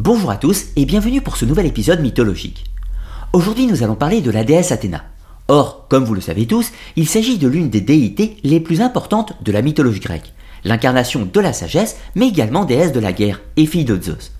Bonjour à tous et bienvenue pour ce nouvel épisode mythologique. Aujourd'hui nous allons parler de la déesse Athéna. Or, comme vous le savez tous, il s'agit de l'une des déités les plus importantes de la mythologie grecque, l'incarnation de la sagesse mais également déesse de la guerre et fille de Zeus.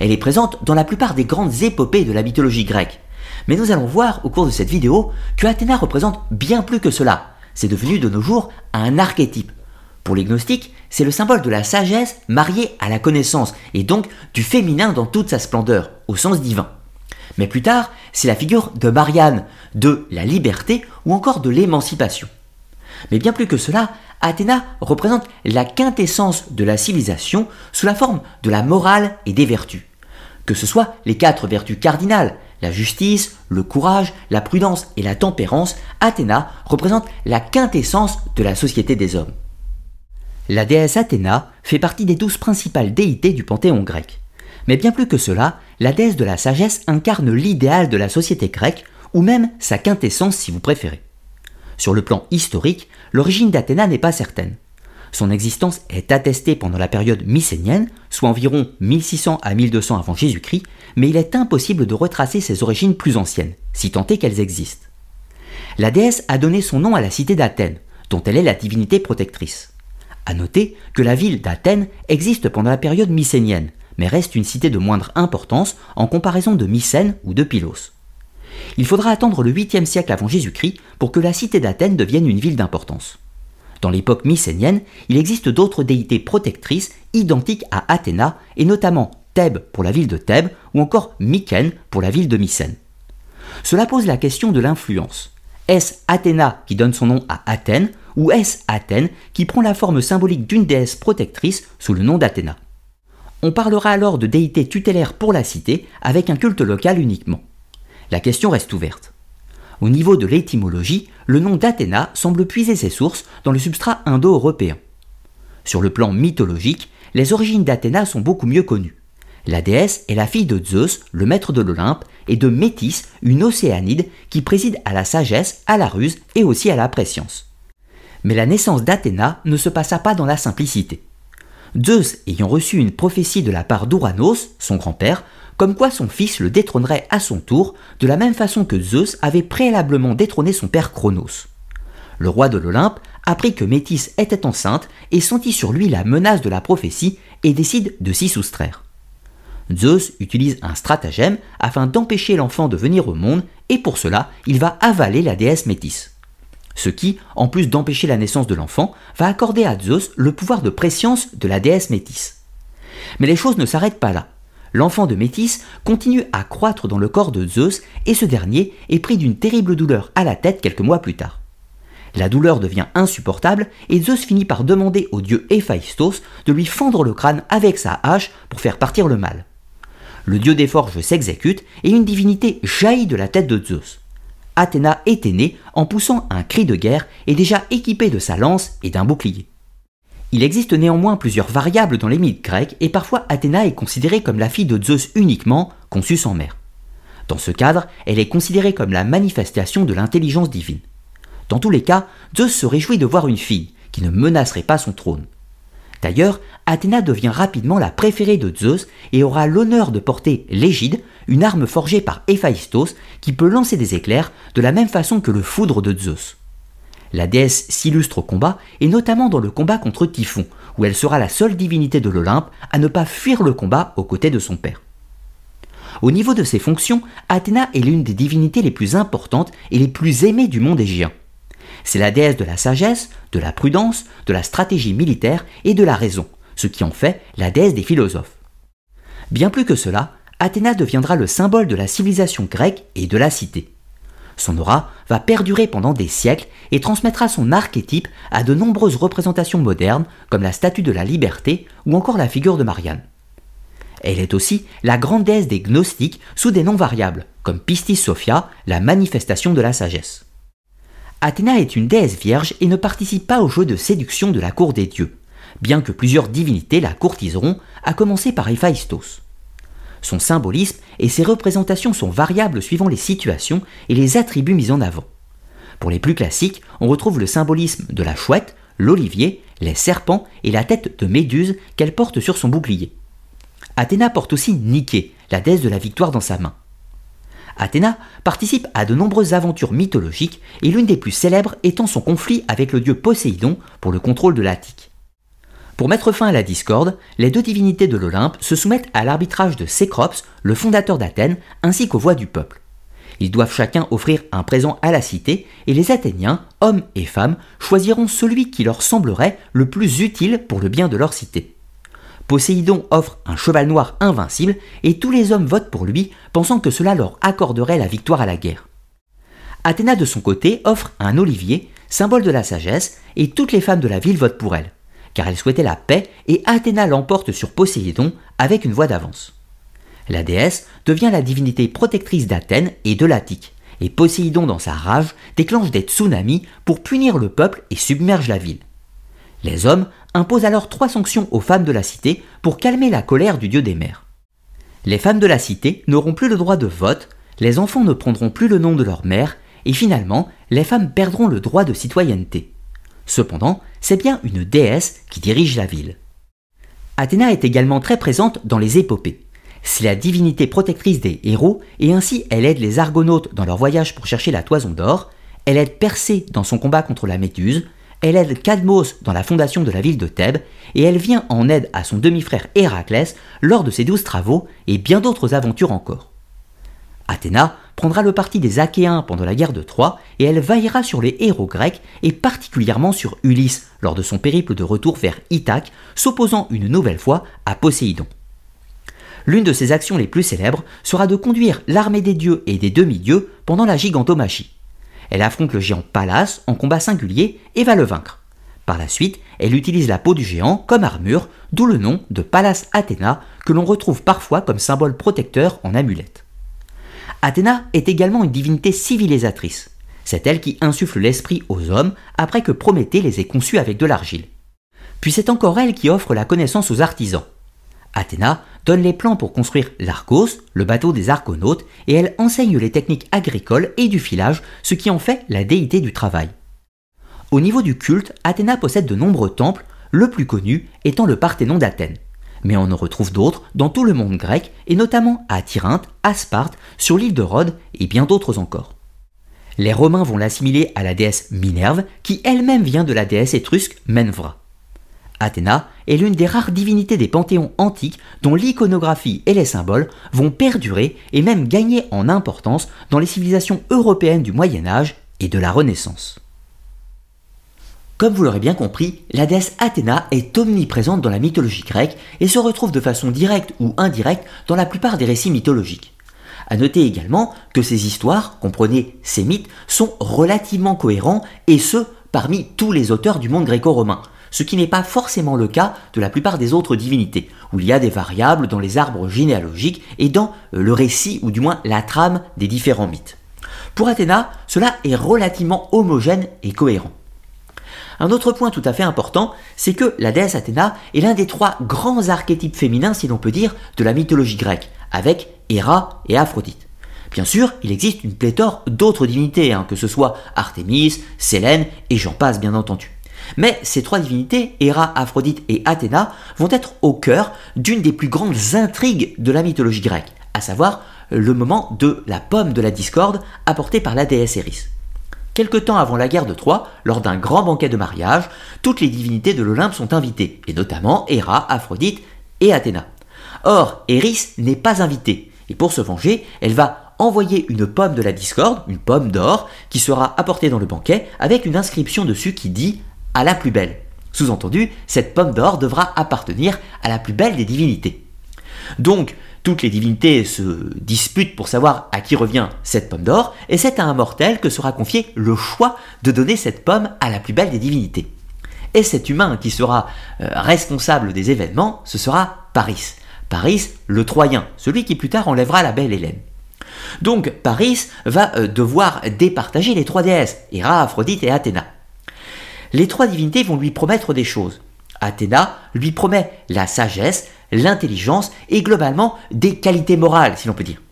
Elle est présente dans la plupart des grandes épopées de la mythologie grecque. Mais nous allons voir au cours de cette vidéo que Athéna représente bien plus que cela. C'est devenu de nos jours un archétype. Pour les gnostiques, c'est le symbole de la sagesse mariée à la connaissance, et donc du féminin dans toute sa splendeur, au sens divin. Mais plus tard, c'est la figure de Marianne, de la liberté ou encore de l'émancipation. Mais bien plus que cela, Athéna représente la quintessence de la civilisation sous la forme de la morale et des vertus. Que ce soit les quatre vertus cardinales, la justice, le courage, la prudence et la tempérance, Athéna représente la quintessence de la société des hommes. La déesse Athéna fait partie des douze principales déités du panthéon grec. Mais bien plus que cela, la déesse de la sagesse incarne l'idéal de la société grecque, ou même sa quintessence si vous préférez. Sur le plan historique, l'origine d'Athéna n'est pas certaine. Son existence est attestée pendant la période mycénienne, soit environ 1600 à 1200 avant Jésus-Christ, mais il est impossible de retracer ses origines plus anciennes, si tant est qu'elles existent. La déesse a donné son nom à la cité d'Athènes, dont elle est la divinité protectrice. À noter que la ville d'Athènes existe pendant la période mycénienne, mais reste une cité de moindre importance en comparaison de Mycène ou de Pylos. Il faudra attendre le 8e siècle avant Jésus-Christ pour que la cité d'Athènes devienne une ville d'importance. Dans l'époque mycénienne, il existe d'autres déités protectrices identiques à Athéna, et notamment Thèbes pour la ville de Thèbes ou encore Mycène pour la ville de Mycène. Cela pose la question de l'influence. Est-ce Athéna qui donne son nom à Athènes ou est-ce Athènes qui prend la forme symbolique d'une déesse protectrice sous le nom d'Athéna On parlera alors de déité tutélaire pour la cité avec un culte local uniquement. La question reste ouverte. Au niveau de l'étymologie, le nom d'Athéna semble puiser ses sources dans le substrat indo-européen. Sur le plan mythologique, les origines d'Athéna sont beaucoup mieux connues. La déesse est la fille de Zeus, le maître de l'Olympe, et de Métis, une océanide qui préside à la sagesse, à la ruse et aussi à la préscience. Mais la naissance d'Athéna ne se passa pas dans la simplicité. Zeus ayant reçu une prophétie de la part d'Ouranos, son grand-père, comme quoi son fils le détrônerait à son tour, de la même façon que Zeus avait préalablement détrôné son père Chronos. Le roi de l'Olympe apprit que Métis était enceinte et sentit sur lui la menace de la prophétie et décide de s'y soustraire. Zeus utilise un stratagème afin d'empêcher l'enfant de venir au monde et pour cela il va avaler la déesse Métis ce qui, en plus d'empêcher la naissance de l'enfant, va accorder à Zeus le pouvoir de préscience de la déesse Métis. Mais les choses ne s'arrêtent pas là. L'enfant de Métis continue à croître dans le corps de Zeus et ce dernier est pris d'une terrible douleur à la tête quelques mois plus tard. La douleur devient insupportable et Zeus finit par demander au dieu Héphaïstos de lui fendre le crâne avec sa hache pour faire partir le mal. Le dieu des forges s'exécute et une divinité jaillit de la tête de Zeus. Athéna était née en poussant un cri de guerre et déjà équipée de sa lance et d'un bouclier. Il existe néanmoins plusieurs variables dans les mythes grecs et parfois Athéna est considérée comme la fille de Zeus uniquement, conçue sans mère. Dans ce cadre, elle est considérée comme la manifestation de l'intelligence divine. Dans tous les cas, Zeus se réjouit de voir une fille qui ne menacerait pas son trône. D'ailleurs, Athéna devient rapidement la préférée de Zeus et aura l'honneur de porter l'égide, une arme forgée par Héphaïstos qui peut lancer des éclairs de la même façon que le foudre de Zeus. La déesse s'illustre au combat et notamment dans le combat contre Typhon, où elle sera la seule divinité de l'Olympe à ne pas fuir le combat aux côtés de son père. Au niveau de ses fonctions, Athéna est l'une des divinités les plus importantes et les plus aimées du monde égéen. C'est la déesse de la sagesse, de la prudence, de la stratégie militaire et de la raison, ce qui en fait la déesse des philosophes. Bien plus que cela, Athéna deviendra le symbole de la civilisation grecque et de la cité. Son aura va perdurer pendant des siècles et transmettra son archétype à de nombreuses représentations modernes comme la statue de la liberté ou encore la figure de Marianne. Elle est aussi la grande déesse des gnostiques sous des noms variables, comme Pistis Sophia, la manifestation de la sagesse. Athéna est une déesse vierge et ne participe pas au jeu de séduction de la cour des dieux, bien que plusieurs divinités la courtiseront, à commencer par Héphaïstos. Son symbolisme et ses représentations sont variables suivant les situations et les attributs mis en avant. Pour les plus classiques, on retrouve le symbolisme de la chouette, l'olivier, les serpents et la tête de Méduse qu'elle porte sur son bouclier. Athéna porte aussi Nike, la déesse de la victoire dans sa main. Athéna participe à de nombreuses aventures mythologiques et l'une des plus célèbres étant son conflit avec le dieu Poséidon pour le contrôle de l'Attique. Pour mettre fin à la discorde, les deux divinités de l'Olympe se soumettent à l'arbitrage de Cécrops, le fondateur d'Athènes, ainsi qu'aux voix du peuple. Ils doivent chacun offrir un présent à la cité et les Athéniens, hommes et femmes, choisiront celui qui leur semblerait le plus utile pour le bien de leur cité. Poséidon offre un cheval noir invincible et tous les hommes votent pour lui, pensant que cela leur accorderait la victoire à la guerre. Athéna de son côté offre un olivier, symbole de la sagesse, et toutes les femmes de la ville votent pour elle, car elle souhaitait la paix et Athéna l'emporte sur Poséidon avec une voix d'avance. La déesse devient la divinité protectrice d'Athènes et de l'Attique, et Poséidon dans sa rage déclenche des tsunamis pour punir le peuple et submerge la ville. Les hommes imposent alors trois sanctions aux femmes de la cité pour calmer la colère du dieu des mers. Les femmes de la cité n'auront plus le droit de vote, les enfants ne prendront plus le nom de leur mère, et finalement, les femmes perdront le droit de citoyenneté. Cependant, c'est bien une déesse qui dirige la ville. Athéna est également très présente dans les épopées. C'est la divinité protectrice des héros, et ainsi elle aide les argonautes dans leur voyage pour chercher la toison d'or, elle aide Persée dans son combat contre la Méduse, elle aide Cadmos dans la fondation de la ville de Thèbes, et elle vient en aide à son demi-frère Héraclès lors de ses douze travaux et bien d'autres aventures encore. Athéna prendra le parti des Achéens pendant la guerre de Troie et elle veillera sur les héros grecs et particulièrement sur Ulysse lors de son périple de retour vers Ithaque, s'opposant une nouvelle fois à Poséidon. L'une de ses actions les plus célèbres sera de conduire l'armée des dieux et des demi-dieux pendant la gigantomachie. Elle affronte le géant Pallas en combat singulier et va le vaincre. Par la suite, elle utilise la peau du géant comme armure, d'où le nom de Pallas Athéna que l'on retrouve parfois comme symbole protecteur en amulette. Athéna est également une divinité civilisatrice. C'est elle qui insuffle l'esprit aux hommes après que Prométhée les ait conçus avec de l'argile. Puis c'est encore elle qui offre la connaissance aux artisans. Athéna donne les plans pour construire l'Argos, le bateau des argonautes, et elle enseigne les techniques agricoles et du filage, ce qui en fait la déité du travail. Au niveau du culte, Athéna possède de nombreux temples, le plus connu étant le Parthénon d'Athènes. Mais on en retrouve d'autres dans tout le monde grec, et notamment à Tyrinthe, à Sparte, sur l'île de Rhodes et bien d'autres encore. Les Romains vont l'assimiler à la déesse Minerve, qui elle-même vient de la déesse étrusque Menvra. Athéna est l'une des rares divinités des panthéons antiques dont l'iconographie et les symboles vont perdurer et même gagner en importance dans les civilisations européennes du Moyen Âge et de la Renaissance. Comme vous l'aurez bien compris, la déesse Athéna est omniprésente dans la mythologie grecque et se retrouve de façon directe ou indirecte dans la plupart des récits mythologiques. A noter également que ces histoires, comprenez ces mythes, sont relativement cohérents et ce, parmi tous les auteurs du monde gréco-romain, ce qui n'est pas forcément le cas de la plupart des autres divinités, où il y a des variables dans les arbres généalogiques et dans euh, le récit ou du moins la trame des différents mythes. Pour Athéna, cela est relativement homogène et cohérent. Un autre point tout à fait important, c'est que la déesse Athéna est l'un des trois grands archétypes féminins, si l'on peut dire, de la mythologie grecque, avec Héra et Aphrodite. Bien sûr, il existe une pléthore d'autres divinités, hein, que ce soit Artémis, Sélène et j'en passe bien entendu. Mais ces trois divinités, Héra, Aphrodite et Athéna, vont être au cœur d'une des plus grandes intrigues de la mythologie grecque, à savoir le moment de la pomme de la discorde apportée par la déesse Eris. Quelque temps avant la guerre de Troie, lors d'un grand banquet de mariage, toutes les divinités de l'Olympe sont invitées, et notamment Héra, Aphrodite et Athéna. Or, Eris n'est pas invitée, et pour se venger, elle va envoyer une pomme de la discorde, une pomme d'or, qui sera apportée dans le banquet avec une inscription dessus qui dit à la plus belle. Sous-entendu, cette pomme d'or devra appartenir à la plus belle des divinités. Donc, toutes les divinités se disputent pour savoir à qui revient cette pomme d'or, et c'est à un mortel que sera confié le choix de donner cette pomme à la plus belle des divinités. Et cet humain qui sera euh, responsable des événements, ce sera Paris. Paris, le Troyen, celui qui plus tard enlèvera la belle Hélène. Donc Paris va euh, devoir départager les trois déesses, Héra, Aphrodite et Athéna les trois divinités vont lui promettre des choses. Athéna lui promet la sagesse, l'intelligence et globalement des qualités morales, si l'on peut dire.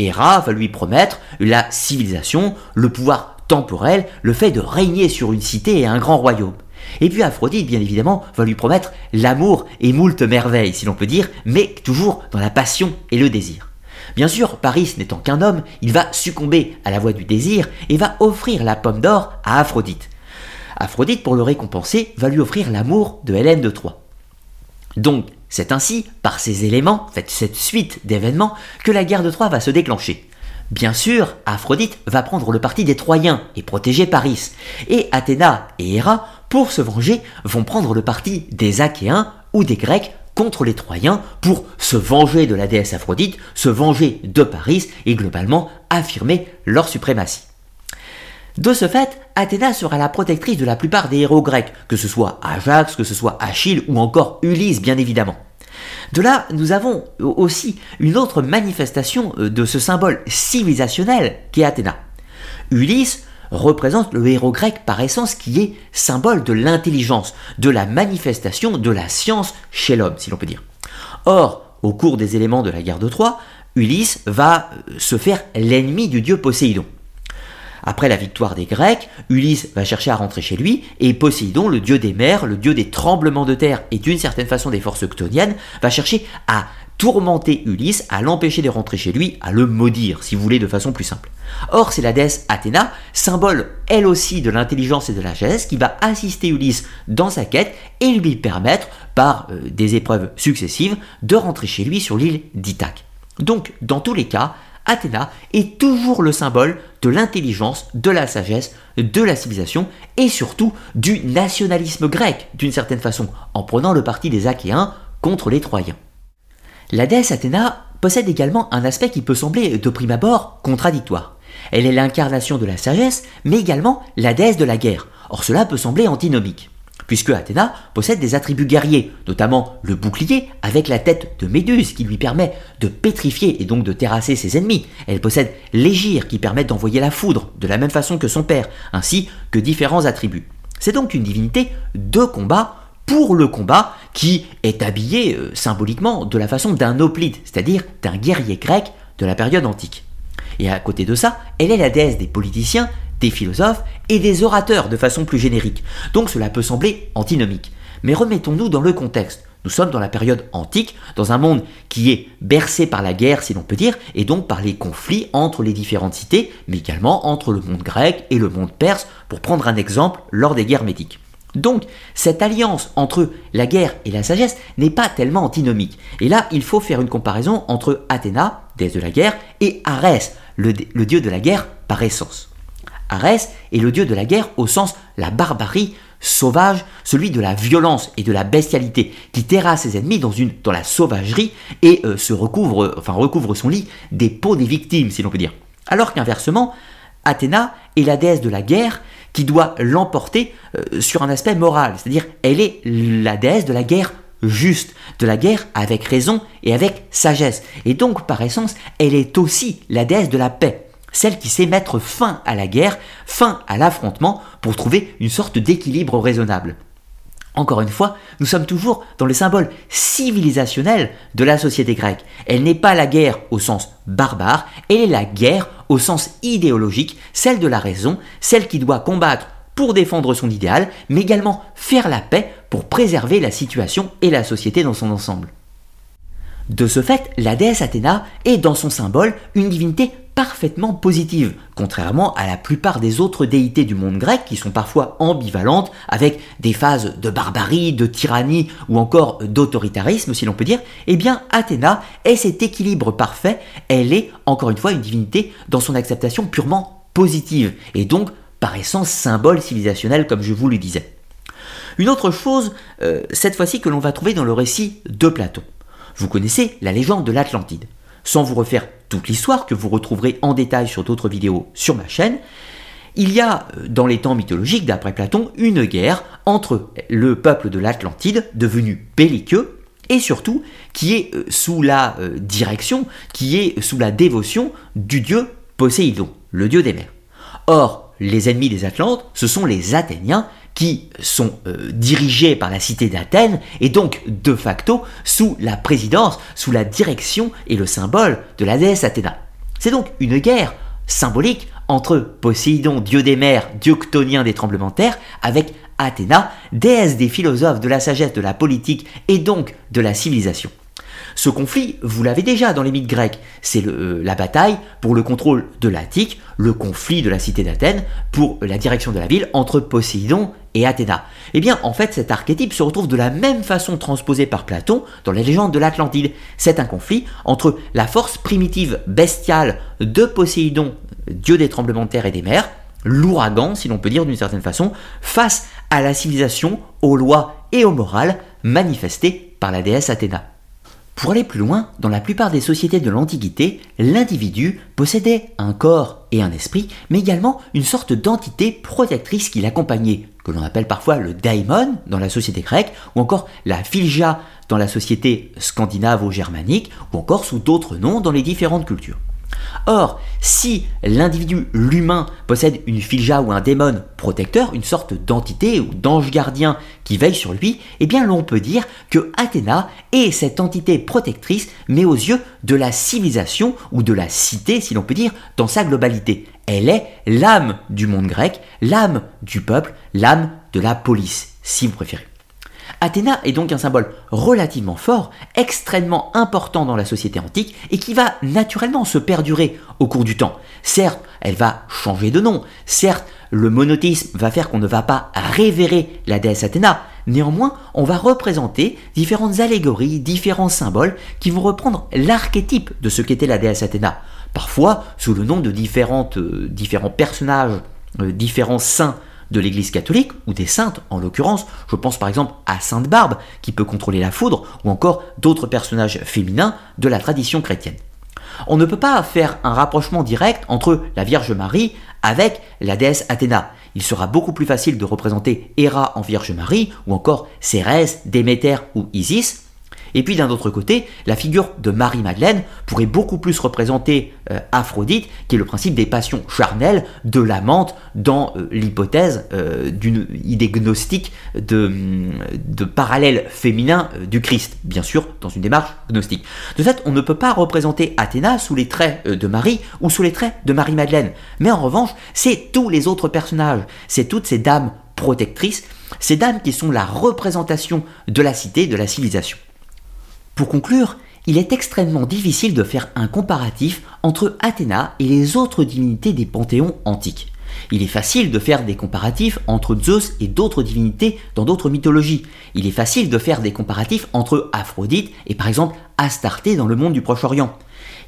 Héra va lui promettre la civilisation, le pouvoir temporel, le fait de régner sur une cité et un grand royaume. Et puis Aphrodite, bien évidemment, va lui promettre l'amour et moult merveilles, si l'on peut dire, mais toujours dans la passion et le désir. Bien sûr, Paris n'étant qu'un homme, il va succomber à la voie du désir et va offrir la pomme d'or à Aphrodite. Aphrodite, pour le récompenser, va lui offrir l'amour de Hélène de Troie. Donc, c'est ainsi, par ces éléments, cette suite d'événements, que la guerre de Troie va se déclencher. Bien sûr, Aphrodite va prendre le parti des Troyens et protéger Paris. Et Athéna et Héra, pour se venger, vont prendre le parti des Achéens ou des Grecs contre les Troyens pour se venger de la déesse Aphrodite, se venger de Paris et globalement affirmer leur suprématie. De ce fait, Athéna sera la protectrice de la plupart des héros grecs, que ce soit Ajax, que ce soit Achille ou encore Ulysse bien évidemment. De là, nous avons aussi une autre manifestation euh, de ce symbole civilisationnel qu'est Athéna. Ulysse représente le héros grec par essence qui est symbole de l'intelligence, de la manifestation de la science chez l'homme, si l'on peut dire. Or, au cours des éléments de la guerre de Troie, Ulysse va euh, se faire l'ennemi du dieu Poséidon. Après la victoire des Grecs, Ulysse va chercher à rentrer chez lui, et Poséidon, le dieu des mers, le dieu des tremblements de terre et d'une certaine façon des forces octoniennes, va chercher à tourmenter Ulysse, à l'empêcher de rentrer chez lui, à le maudire, si vous voulez, de façon plus simple. Or, c'est la déesse Athéna, symbole elle aussi de l'intelligence et de la sagesse, qui va assister Ulysse dans sa quête et lui permettre, par euh, des épreuves successives, de rentrer chez lui sur l'île d'Ithaque. Donc, dans tous les cas, Athéna est toujours le symbole de l'intelligence, de la sagesse, de la civilisation et surtout du nationalisme grec, d'une certaine façon, en prenant le parti des Achéens contre les Troyens. La déesse Athéna possède également un aspect qui peut sembler de prime abord contradictoire. Elle est l'incarnation de la sagesse, mais également la déesse de la guerre. Or cela peut sembler antinomique puisque Athéna possède des attributs guerriers, notamment le bouclier avec la tête de Méduse qui lui permet de pétrifier et donc de terrasser ses ennemis. Elle possède l'égir qui permet d'envoyer la foudre, de la même façon que son père, ainsi que différents attributs. C'est donc une divinité de combat pour le combat qui est habillée euh, symboliquement de la façon d'un hoplite, c'est-à-dire d'un guerrier grec de la période antique. Et à côté de ça, elle est la déesse des politiciens des philosophes et des orateurs de façon plus générique. Donc cela peut sembler antinomique. Mais remettons-nous dans le contexte. Nous sommes dans la période antique, dans un monde qui est bercé par la guerre, si l'on peut dire, et donc par les conflits entre les différentes cités, mais également entre le monde grec et le monde perse, pour prendre un exemple lors des guerres médiques. Donc, cette alliance entre la guerre et la sagesse n'est pas tellement antinomique. Et là, il faut faire une comparaison entre Athéna, déesse de la guerre, et Arès, le dieu de la guerre par essence. Arès est le dieu de la guerre au sens la barbarie sauvage, celui de la violence et de la bestialité, qui terrasse ses ennemis dans, la sauvagerie et euh, se recouvre, enfin, recouvre son lit des peaux des victimes, si l'on peut dire. Alors qu'inversement, Athéna est la déesse de la guerre qui doit l'emporter euh, sur un aspect moral, c'est-à-dire elle est la déesse de la guerre juste, de la guerre avec raison et avec sagesse. Et donc, par essence, elle est aussi la déesse de la paix celle qui sait mettre fin à la guerre, fin à l'affrontement, pour trouver une sorte d'équilibre raisonnable. Encore une fois, nous sommes toujours dans le symbole civilisationnel de la société grecque. Elle n'est pas la guerre au sens barbare, elle est la guerre au sens idéologique, celle de la raison, celle qui doit combattre pour défendre son idéal, mais également faire la paix pour préserver la situation et la société dans son ensemble. De ce fait, la déesse Athéna est dans son symbole une divinité parfaitement positive, contrairement à la plupart des autres déités du monde grec qui sont parfois ambivalentes, avec des phases de barbarie, de tyrannie ou encore d'autoritarisme si l'on peut dire, eh bien Athéna est cet équilibre parfait, elle est encore une fois une divinité dans son acceptation purement positive, et donc par essence symbole civilisationnel comme je vous le disais. Une autre chose, euh, cette fois-ci que l'on va trouver dans le récit de Platon. Vous connaissez la légende de l'Atlantide sans vous refaire toute l'histoire que vous retrouverez en détail sur d'autres vidéos sur ma chaîne, il y a euh, dans les temps mythologiques, d'après Platon, une guerre entre le peuple de l'Atlantide, devenu belliqueux, et surtout qui est euh, sous la euh, direction, qui est sous la dévotion du dieu Poséidon, le dieu des mers. Or, les ennemis des Atlantes, ce sont les Athéniens qui sont euh, dirigés par la cité d'Athènes et donc de facto sous la présidence, sous la direction et le symbole de la déesse Athéna. C'est donc une guerre symbolique entre Poséidon, dieu des mers, dieu ctonien des tremblements de terre, avec Athéna, déesse des philosophes, de la sagesse, de la politique et donc de la civilisation. Ce conflit, vous l'avez déjà dans les mythes grecs, c'est euh, la bataille pour le contrôle de l'Attique, le conflit de la cité d'Athènes pour la direction de la ville entre Poséidon et Athéna. Eh bien, en fait, cet archétype se retrouve de la même façon transposé par Platon dans les légendes de l'Atlantide. C'est un conflit entre la force primitive bestiale de Poséidon, dieu des tremblements de terre et des mers, l'ouragan, si l'on peut dire d'une certaine façon, face à la civilisation, aux lois et aux morales manifestées par la déesse Athéna. Pour aller plus loin, dans la plupart des sociétés de l'Antiquité, l'individu possédait un corps et un esprit, mais également une sorte d'entité protectrice qui l'accompagnait, que l'on appelle parfois le daimon dans la société grecque, ou encore la philja dans la société scandinave ou germanique, ou encore sous d'autres noms dans les différentes cultures. Or, si l'individu, l'humain, possède une filja ou un démon protecteur, une sorte d'entité ou d'ange gardien qui veille sur lui, eh bien l'on peut dire que Athéna est cette entité protectrice, mais aux yeux de la civilisation ou de la cité, si l'on peut dire, dans sa globalité. Elle est l'âme du monde grec, l'âme du peuple, l'âme de la police, si vous préférez. Athéna est donc un symbole relativement fort, extrêmement important dans la société antique et qui va naturellement se perdurer au cours du temps. Certes, elle va changer de nom, certes, le monothéisme va faire qu'on ne va pas révérer la déesse Athéna, néanmoins, on va représenter différentes allégories, différents symboles qui vont reprendre l'archétype de ce qu'était la déesse Athéna, parfois sous le nom de différentes, euh, différents personnages, euh, différents saints de l'Église catholique, ou des saintes en l'occurrence, je pense par exemple à Sainte Barbe, qui peut contrôler la foudre, ou encore d'autres personnages féminins de la tradition chrétienne. On ne peut pas faire un rapprochement direct entre la Vierge Marie avec la déesse Athéna. Il sera beaucoup plus facile de représenter Héra en Vierge Marie, ou encore Cérès, Déméter ou Isis, et puis d'un autre côté, la figure de Marie-Madeleine pourrait beaucoup plus représenter euh, Aphrodite, qui est le principe des passions charnelles de l'amante dans euh, l'hypothèse euh, d'une idée gnostique de, de parallèle féminin du Christ, bien sûr dans une démarche gnostique. De fait, on ne peut pas représenter Athéna sous les traits de Marie ou sous les traits de Marie-Madeleine. Mais en revanche, c'est tous les autres personnages, c'est toutes ces dames protectrices, ces dames qui sont la représentation de la cité, de la civilisation. Pour conclure, il est extrêmement difficile de faire un comparatif entre Athéna et les autres divinités des panthéons antiques. Il est facile de faire des comparatifs entre Zeus et d'autres divinités dans d'autres mythologies. Il est facile de faire des comparatifs entre Aphrodite et par exemple Astarté dans le monde du Proche-Orient.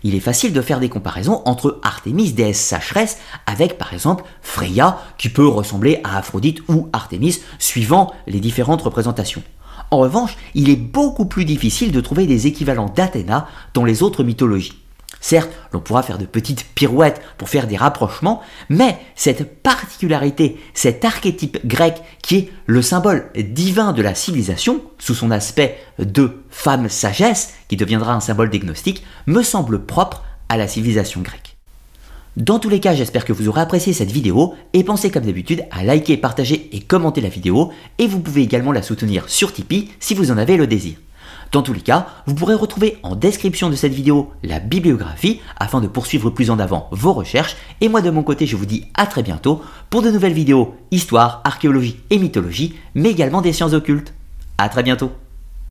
Il est facile de faire des comparaisons entre Artémis, déesse sacheresse, avec par exemple Freya, qui peut ressembler à Aphrodite ou Artémis, suivant les différentes représentations. En revanche, il est beaucoup plus difficile de trouver des équivalents d'Athéna dans les autres mythologies. Certes, l'on pourra faire de petites pirouettes pour faire des rapprochements, mais cette particularité, cet archétype grec qui est le symbole divin de la civilisation, sous son aspect de femme sagesse, qui deviendra un symbole d'agnostique, me semble propre à la civilisation grecque. Dans tous les cas, j'espère que vous aurez apprécié cette vidéo et pensez comme d'habitude à liker, partager et commenter la vidéo et vous pouvez également la soutenir sur Tipeee si vous en avez le désir. Dans tous les cas, vous pourrez retrouver en description de cette vidéo la bibliographie afin de poursuivre plus en avant vos recherches et moi de mon côté je vous dis à très bientôt pour de nouvelles vidéos histoire, archéologie et mythologie mais également des sciences occultes. A très bientôt